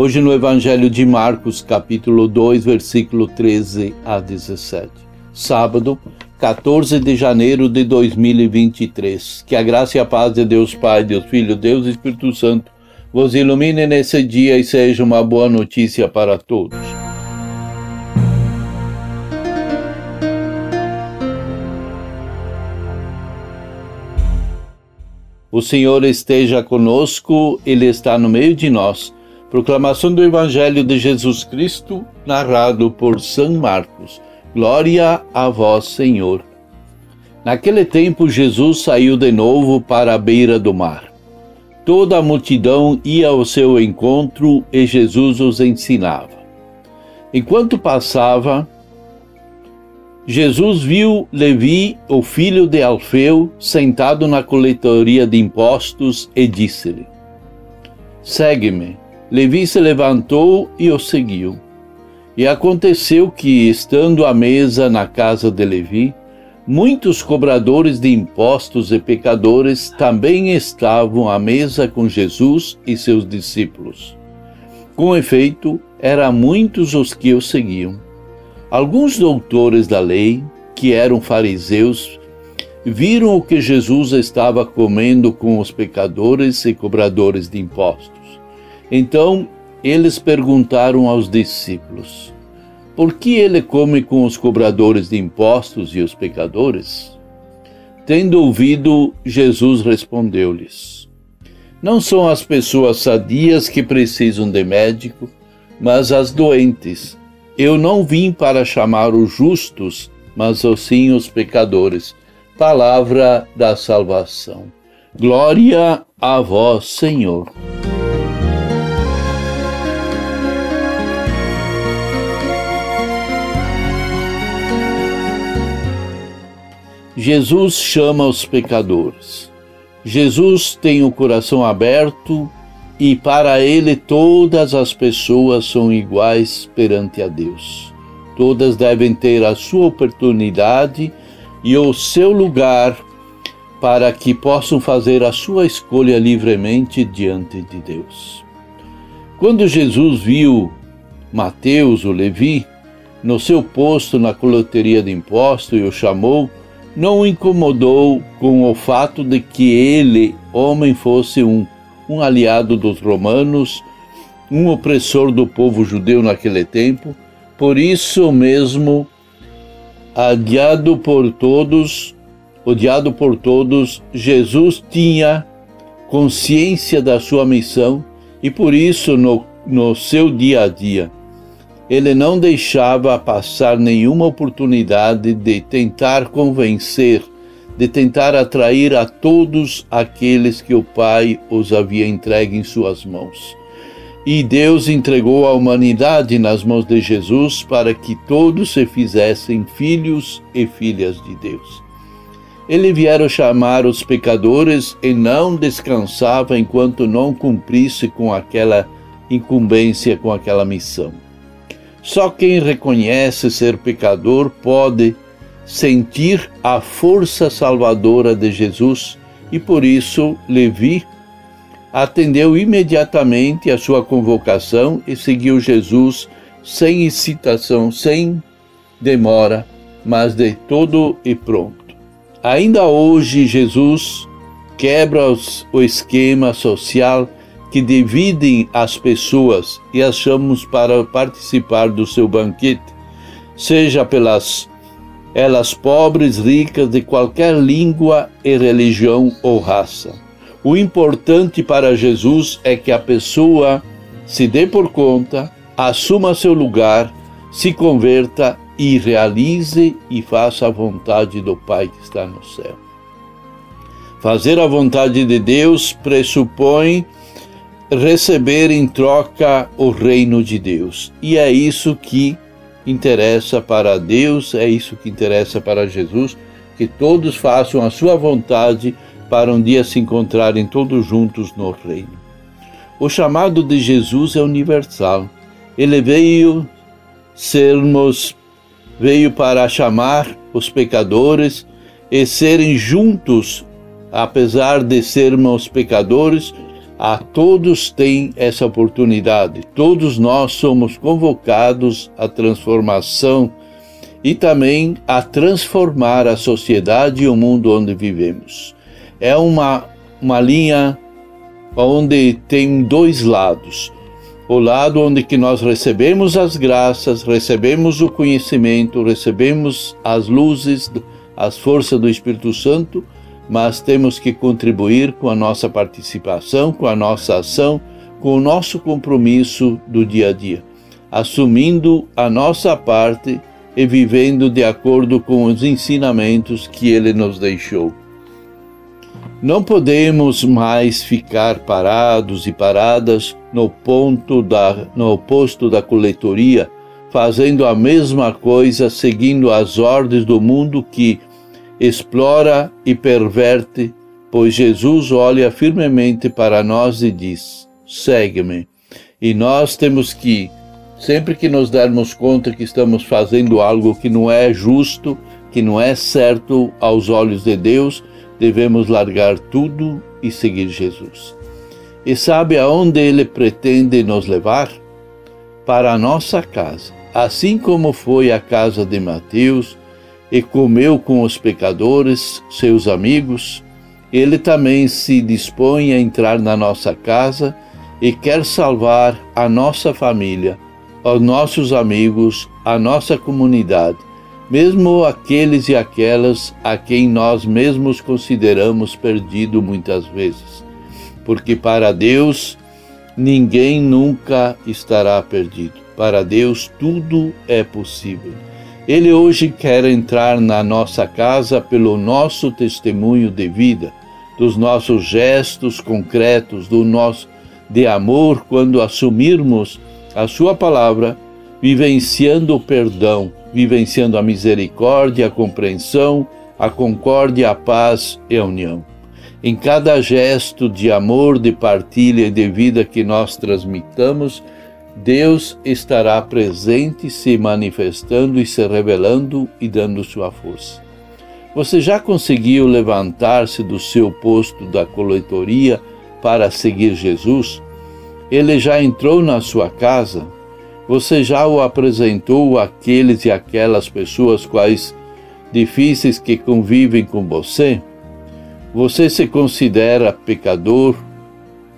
Hoje no Evangelho de Marcos, capítulo 2, versículo 13 a 17. Sábado, 14 de janeiro de 2023. Que a graça e a paz de Deus Pai, Deus Filho, Deus Espírito Santo vos ilumine nesse dia e seja uma boa notícia para todos. O Senhor esteja conosco, Ele está no meio de nós. Proclamação do Evangelho de Jesus Cristo, narrado por São Marcos. Glória a vós, Senhor. Naquele tempo, Jesus saiu de novo para a beira do mar. Toda a multidão ia ao seu encontro e Jesus os ensinava. Enquanto passava, Jesus viu Levi, o filho de Alfeu, sentado na coletoria de impostos e disse-lhe: Segue-me. Levi se levantou e o seguiu. E aconteceu que, estando à mesa na casa de Levi, muitos cobradores de impostos e pecadores também estavam à mesa com Jesus e seus discípulos. Com efeito, eram muitos os que o seguiam. Alguns doutores da lei, que eram fariseus, viram o que Jesus estava comendo com os pecadores e cobradores de impostos então eles perguntaram aos discípulos: Por que ele come com os cobradores de impostos e os pecadores? Tendo ouvido, Jesus respondeu-lhes: Não são as pessoas sadias que precisam de médico, mas as doentes. Eu não vim para chamar os justos, mas sim os pecadores. Palavra da salvação. Glória a vós, Senhor. Jesus chama os pecadores. Jesus tem o coração aberto e para ele todas as pessoas são iguais perante a Deus. Todas devem ter a sua oportunidade e o seu lugar para que possam fazer a sua escolha livremente diante de Deus. Quando Jesus viu Mateus, o Levi, no seu posto na coloteria de impostos e o chamou, não o incomodou com o fato de que ele, homem, fosse um, um aliado dos romanos, um opressor do povo judeu naquele tempo, por isso mesmo, adiado por todos, odiado por todos, Jesus tinha consciência da sua missão e por isso no, no seu dia a dia ele não deixava passar nenhuma oportunidade de tentar convencer, de tentar atrair a todos aqueles que o Pai os havia entregue em suas mãos. E Deus entregou a humanidade nas mãos de Jesus para que todos se fizessem filhos e filhas de Deus. Ele vieram chamar os pecadores e não descansava enquanto não cumprisse com aquela incumbência, com aquela missão. Só quem reconhece ser pecador pode sentir a força salvadora de Jesus e por isso Levi atendeu imediatamente a sua convocação e seguiu Jesus sem incitação, sem demora, mas de todo e pronto. Ainda hoje Jesus quebra o esquema social que dividem as pessoas e as chamamos para participar do seu banquete, seja pelas elas pobres, ricas, de qualquer língua e religião ou raça. O importante para Jesus é que a pessoa se dê por conta, assuma seu lugar, se converta e realize e faça a vontade do Pai que está no céu. Fazer a vontade de Deus pressupõe receber em troca o reino de Deus. E é isso que interessa para Deus, é isso que interessa para Jesus, que todos façam a sua vontade para um dia se encontrarem todos juntos no reino. O chamado de Jesus é universal. Ele veio sermos veio para chamar os pecadores e serem juntos, apesar de sermos pecadores, a todos tem essa oportunidade. Todos nós somos convocados à transformação e também a transformar a sociedade e o mundo onde vivemos. É uma, uma linha onde tem dois lados. O lado onde que nós recebemos as graças, recebemos o conhecimento, recebemos as luzes, as forças do Espírito Santo, mas temos que contribuir com a nossa participação, com a nossa ação, com o nosso compromisso do dia a dia, assumindo a nossa parte e vivendo de acordo com os ensinamentos que ele nos deixou. Não podemos mais ficar parados e paradas no ponto da no posto da coletoria, fazendo a mesma coisa, seguindo as ordens do mundo que explora e perverte, pois Jesus olha firmemente para nós e diz: segue-me. E nós temos que, sempre que nos darmos conta que estamos fazendo algo que não é justo, que não é certo aos olhos de Deus, devemos largar tudo e seguir Jesus. E sabe aonde ele pretende nos levar? Para a nossa casa. Assim como foi a casa de Mateus, e comeu com os pecadores, seus amigos, ele também se dispõe a entrar na nossa casa e quer salvar a nossa família, os nossos amigos, a nossa comunidade, mesmo aqueles e aquelas a quem nós mesmos consideramos perdido muitas vezes. Porque para Deus ninguém nunca estará perdido. Para Deus tudo é possível. Ele hoje quer entrar na nossa casa pelo nosso testemunho de vida, dos nossos gestos concretos, do nosso de amor quando assumirmos a sua palavra, vivenciando o perdão, vivenciando a misericórdia, a compreensão, a concórdia, a paz e a união. Em cada gesto de amor, de partilha e de vida que nós transmitamos, Deus estará presente, se manifestando e se revelando e dando sua força. Você já conseguiu levantar-se do seu posto da coletoria para seguir Jesus? Ele já entrou na sua casa? Você já o apresentou àqueles e aquelas pessoas quais difíceis que convivem com você? Você se considera pecador